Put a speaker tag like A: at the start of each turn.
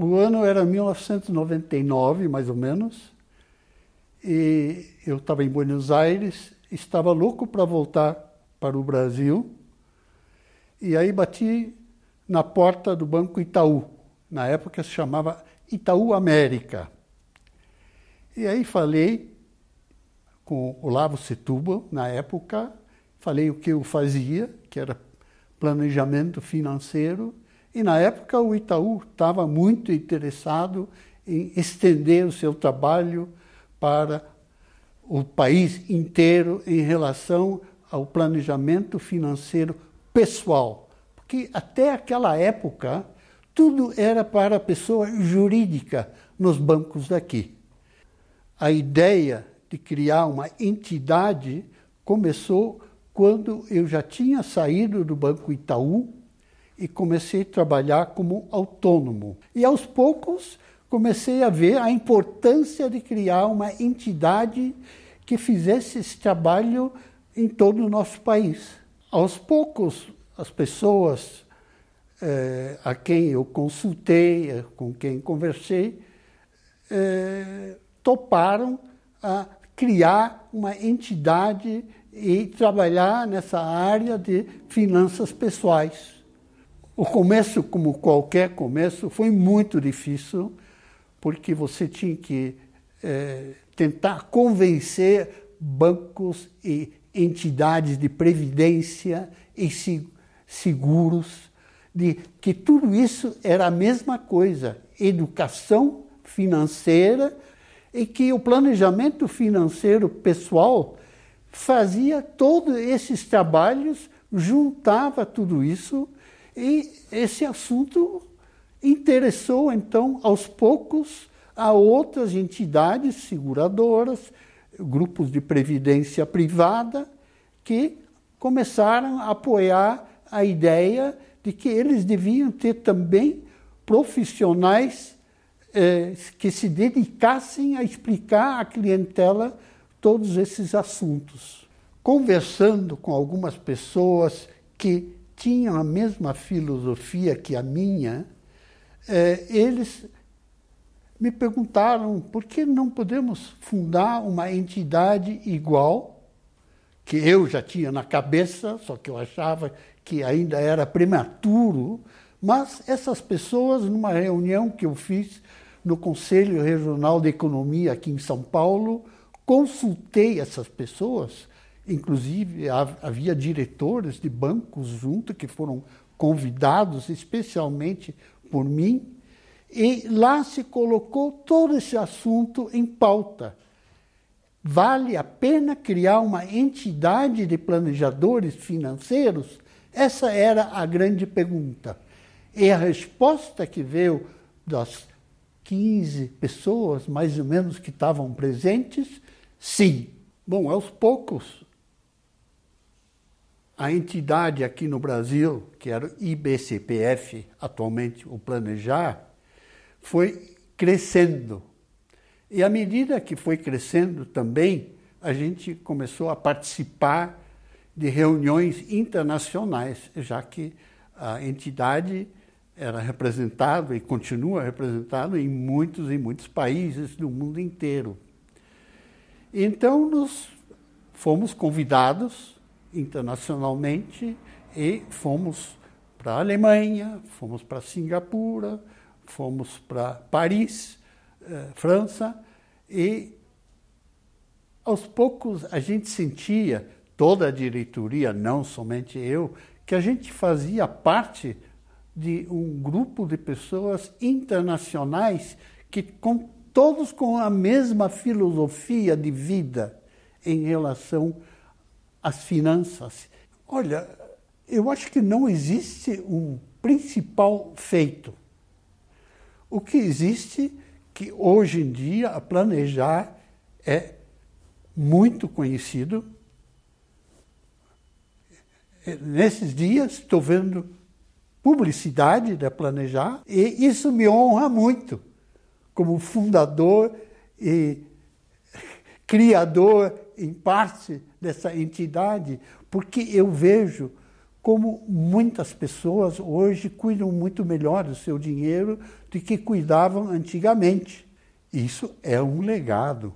A: O ano era 1999, mais ou menos, e eu estava em Buenos Aires, estava louco para voltar para o Brasil, e aí bati na porta do Banco Itaú. Na época se chamava Itaú América. E aí falei com o Olavo Setúbal, na época, falei o que eu fazia, que era planejamento financeiro, e na época o Itaú estava muito interessado em estender o seu trabalho para o país inteiro em relação ao planejamento financeiro pessoal. Porque até aquela época, tudo era para a pessoa jurídica nos bancos daqui. A ideia de criar uma entidade começou quando eu já tinha saído do Banco Itaú e comecei a trabalhar como autônomo. E aos poucos comecei a ver a importância de criar uma entidade que fizesse esse trabalho em todo o nosso país. Aos poucos, as pessoas eh, a quem eu consultei, com quem conversei, eh, toparam a criar uma entidade e trabalhar nessa área de finanças pessoais. O começo, como qualquer começo, foi muito difícil, porque você tinha que é, tentar convencer bancos e entidades de previdência e seguros de que tudo isso era a mesma coisa, educação financeira, e que o planejamento financeiro pessoal fazia todos esses trabalhos, juntava tudo isso e esse assunto interessou então aos poucos a outras entidades seguradoras, grupos de previdência privada que começaram a apoiar a ideia de que eles deviam ter também profissionais eh, que se dedicassem a explicar à clientela todos esses assuntos. Conversando com algumas pessoas que tinham a mesma filosofia que a minha, eh, eles me perguntaram por que não podemos fundar uma entidade igual, que eu já tinha na cabeça, só que eu achava que ainda era prematuro, mas essas pessoas, numa reunião que eu fiz no Conselho Regional de Economia aqui em São Paulo, consultei essas pessoas, inclusive havia diretores de bancos junto que foram convidados especialmente por mim, e lá se colocou todo esse assunto em pauta. Vale a pena criar uma entidade de planejadores financeiros? Essa era a grande pergunta. E a resposta que veio das 15 pessoas, mais ou menos, que estavam presentes, sim. Bom, aos poucos, a entidade aqui no Brasil, que era o IBCPF, atualmente o Planejar, foi crescendo. E à medida que foi crescendo também, a gente começou a participar de reuniões internacionais, já que a entidade era representado e continua representado em muitos e muitos países do mundo inteiro. Então, nós fomos convidados internacionalmente e fomos para a Alemanha, fomos para Singapura, fomos para Paris, eh, França, e aos poucos a gente sentia, toda a diretoria, não somente eu, que a gente fazia parte de um grupo de pessoas internacionais que com, todos com a mesma filosofia de vida em relação às finanças. Olha, eu acho que não existe um principal feito. O que existe que hoje em dia a planejar é muito conhecido. Nesses dias estou vendo publicidade da Planejar, e isso me honra muito, como fundador e criador, em parte, dessa entidade, porque eu vejo como muitas pessoas hoje cuidam muito melhor do seu dinheiro do que cuidavam antigamente. Isso é um legado.